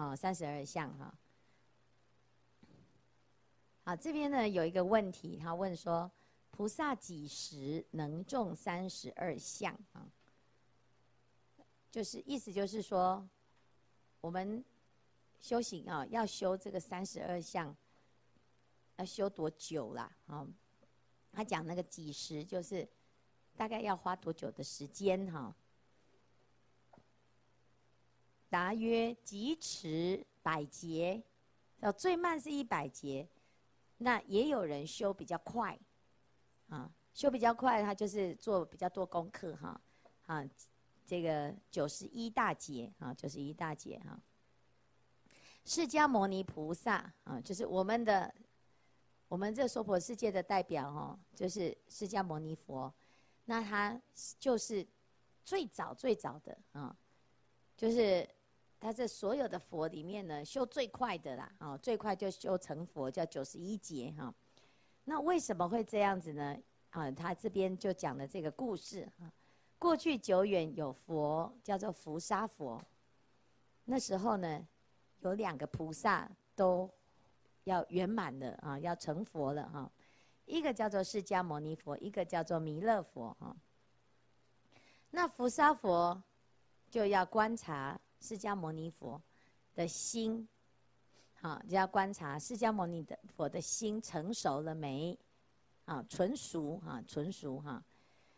啊，三十二相哈。好，这边呢有一个问题，他问说：菩萨几时能种三十二相啊？就是意思就是说，我们修行啊，要修这个三十二相，要修多久啦？啊，他讲那个几时，就是大概要花多久的时间哈？答曰：疾驰百劫，最慢是一百劫。那也有人修比较快，啊，修比较快，他就是做比较多功课哈，啊，这个九十一大劫啊，九十一大劫哈。释迦牟尼菩萨啊，就是我们的，我们这娑婆世界的代表哦，就是释迦牟尼佛，那他就是最早最早的啊，就是。他这所有的佛里面呢，修最快的啦，啊，最快就修成佛，叫九十一劫哈。那为什么会这样子呢？啊，他这边就讲了这个故事啊。过去久远有佛叫做辐沙佛，那时候呢，有两个菩萨都要圆满了啊，要成佛了哈。一个叫做释迦牟尼佛，一个叫做弥勒佛哈。那辐沙佛就要观察。释迦牟尼佛的心，好，就要观察释迦牟尼的佛的心成熟了没？啊，纯熟哈，纯熟哈，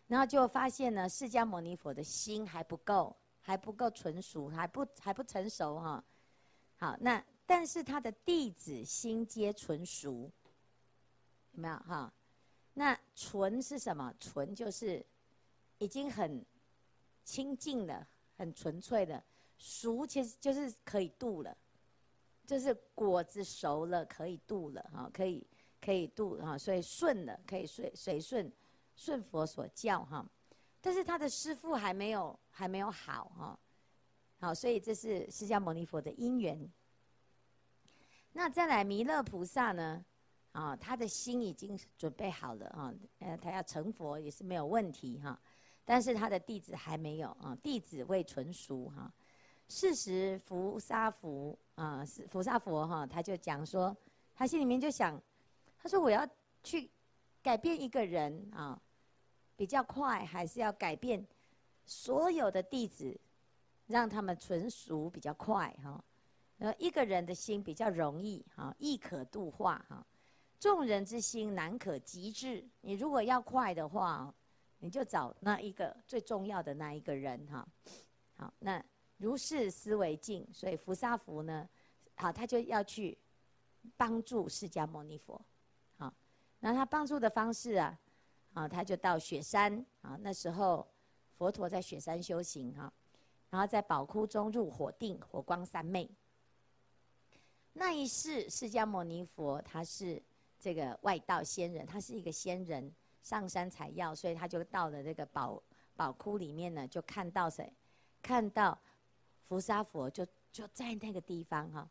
然后就发现呢，释迦牟尼佛的心还不够，还不够纯熟，还不还不成熟哈。好，那但是他的弟子心皆纯熟，有没有哈？那纯是什么？纯就是已经很清净了，很纯粹的。熟其实就是可以度了，就是果子熟了可以度了哈，可以可以度哈，所以顺了可以随随顺顺佛所教哈，但是他的师父还没有还没有好哈，好，所以这是释迦牟尼佛的因缘。那再来弥勒菩萨呢？啊，他的心已经准备好了啊，呃，他要成佛也是没有问题哈，但是他的弟子还没有啊，弟子未纯熟哈。是时，辐沙佛啊，是辐沙佛哈，他就讲说，他心里面就想，他说我要去改变一个人啊，比较快，还是要改变所有的弟子，让他们纯熟比较快哈。呃，一个人的心比较容易哈，易可度化哈。众人之心难可及至，你如果要快的话，你就找那一个最重要的那一个人哈。好，那。如是思惟境，所以辐沙佛呢，好，他就要去帮助释迦牟尼佛，好，那他帮助的方式啊，啊，他就到雪山啊，那时候佛陀在雪山修行哈，然后在宝窟中入火定，火光三昧。那一世释迦牟尼佛他是这个外道仙人，他是一个仙人，上山采药，所以他就到了这个宝宝窟里面呢，就看到谁？看到。辐沙佛就就在那个地方哈，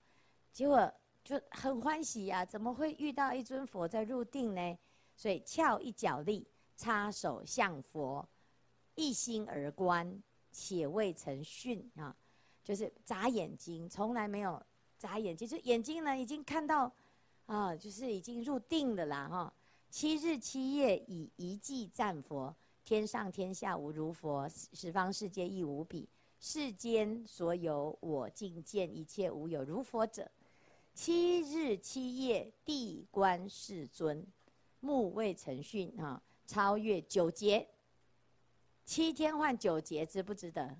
结果就很欢喜呀，怎么会遇到一尊佛在入定呢？所以翘一脚立，插手向佛，一心而观，且未曾训啊，就是眨眼睛，从来没有眨眼睛，就眼睛呢已经看到啊，就是已经入定了啦哈。七日七夜以一记赞佛，天上天下无如佛，十方世界亦无比。世间所有我净见，一切无有如佛者。七日七夜地观世尊，目未曾眩啊！超越九劫，七天换九劫，值不值得？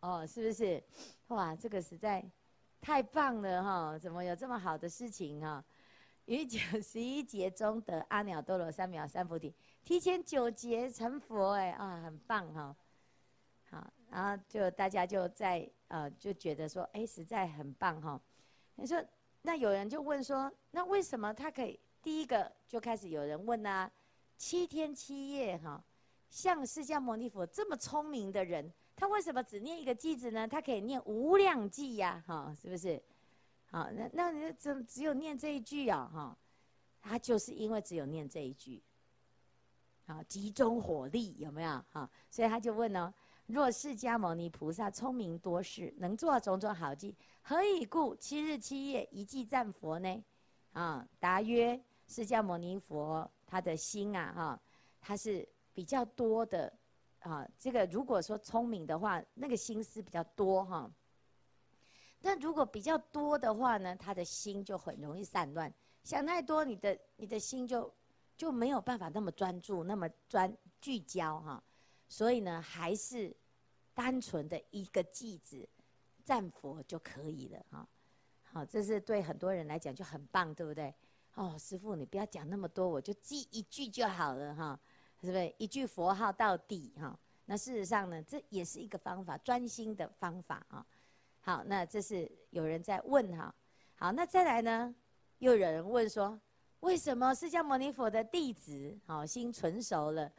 哦，是不是？哇，这个实在太棒了哈！怎么有这么好的事情哈？于九十一劫中得阿耨多罗三藐三菩提，提前九劫成佛哎啊，很棒哈！然后就大家就在呃就觉得说，哎，实在很棒哈。你说，那有人就问说，那为什么他可以第一个就开始有人问啊？七天七夜哈，像释迦牟尼佛这么聪明的人，他为什么只念一个句子呢？他可以念无量偈呀，哈，是不是？好，那那你怎么只有念这一句啊？哈，他就是因为只有念这一句，好，集中火力有没有？哈，所以他就问呢。若释迦牟尼菩萨聪明多事，能做种种好计，何以故？七日七夜一记赞佛呢？啊，答曰：释迦牟尼佛他的心啊，哈，他是比较多的啊。这个如果说聪明的话，那个心思比较多哈。但如果比较多的话呢，他的心就很容易散乱，想太多，你的你的心就就没有办法那么专注，那么专聚焦哈。所以呢，还是单纯的一个句子赞佛就可以了哈。好，这是对很多人来讲就很棒，对不对？哦，师父，你不要讲那么多，我就记一句就好了哈，是不是？一句佛号到底哈。那事实上呢，这也是一个方法，专心的方法啊。好，那这是有人在问哈。好，那再来呢，又有人问说，为什么释迦牟尼佛的弟子好心纯熟了？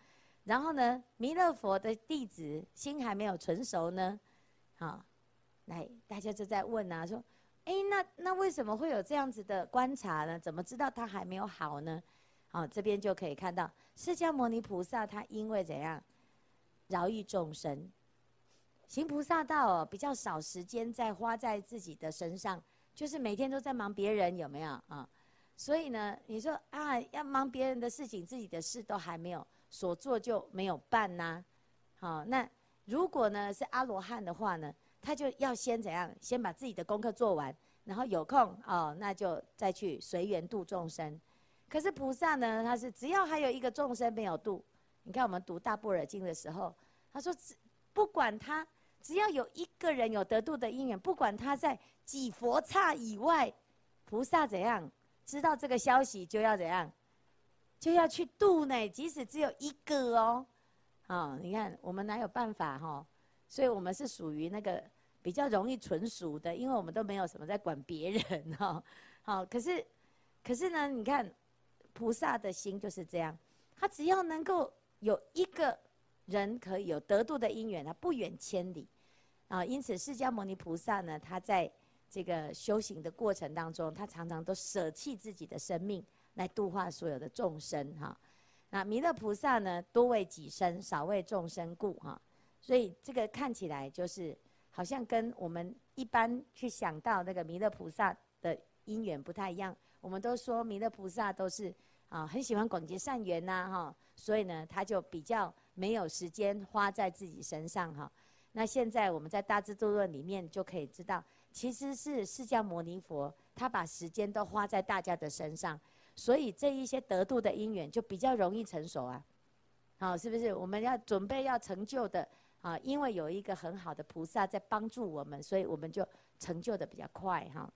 然后呢，弥勒佛的弟子心还没有成熟呢，好，来，大家就在问啊，说，哎，那那为什么会有这样子的观察呢？怎么知道他还没有好呢？好，这边就可以看到，释迦牟尼菩萨他因为怎样，饶益众生，行菩萨道哦，比较少时间在花在自己的身上，就是每天都在忙别人，有没有啊？所以呢，你说啊，要忙别人的事情，自己的事都还没有。所做就没有办呐、好，那如果呢是阿罗汉的话呢，他就要先怎样？先把自己的功课做完，然后有空哦，那就再去随缘度众生。可是菩萨呢，他是只要还有一个众生没有度，你看我们读大般若经的时候，他说只不管他只要有一个人有得度的因缘，不管他在几佛刹以外，菩萨怎样知道这个消息就要怎样？就要去度呢，即使只有一个哦，啊，你看我们哪有办法哈？所以我们是属于那个比较容易纯熟的，因为我们都没有什么在管别人哈。好，可是可是呢，你看菩萨的心就是这样，他只要能够有一个人可以有得度的因缘，他不远千里啊。因此，释迦牟尼菩萨呢，他在这个修行的过程当中，他常常都舍弃自己的生命。来度化所有的众生哈，那弥勒菩萨呢，多为己身，少为众生故哈，所以这个看起来就是好像跟我们一般去想到那个弥勒菩萨的因缘不太一样。我们都说弥勒菩萨都是啊很喜欢广结善缘呐哈，所以呢他就比较没有时间花在自己身上哈。那现在我们在大智度论里面就可以知道，其实是释迦牟尼佛他把时间都花在大家的身上。所以这一些得度的因缘就比较容易成熟啊，好，是不是？我们要准备要成就的啊，因为有一个很好的菩萨在帮助我们，所以我们就成就的比较快哈。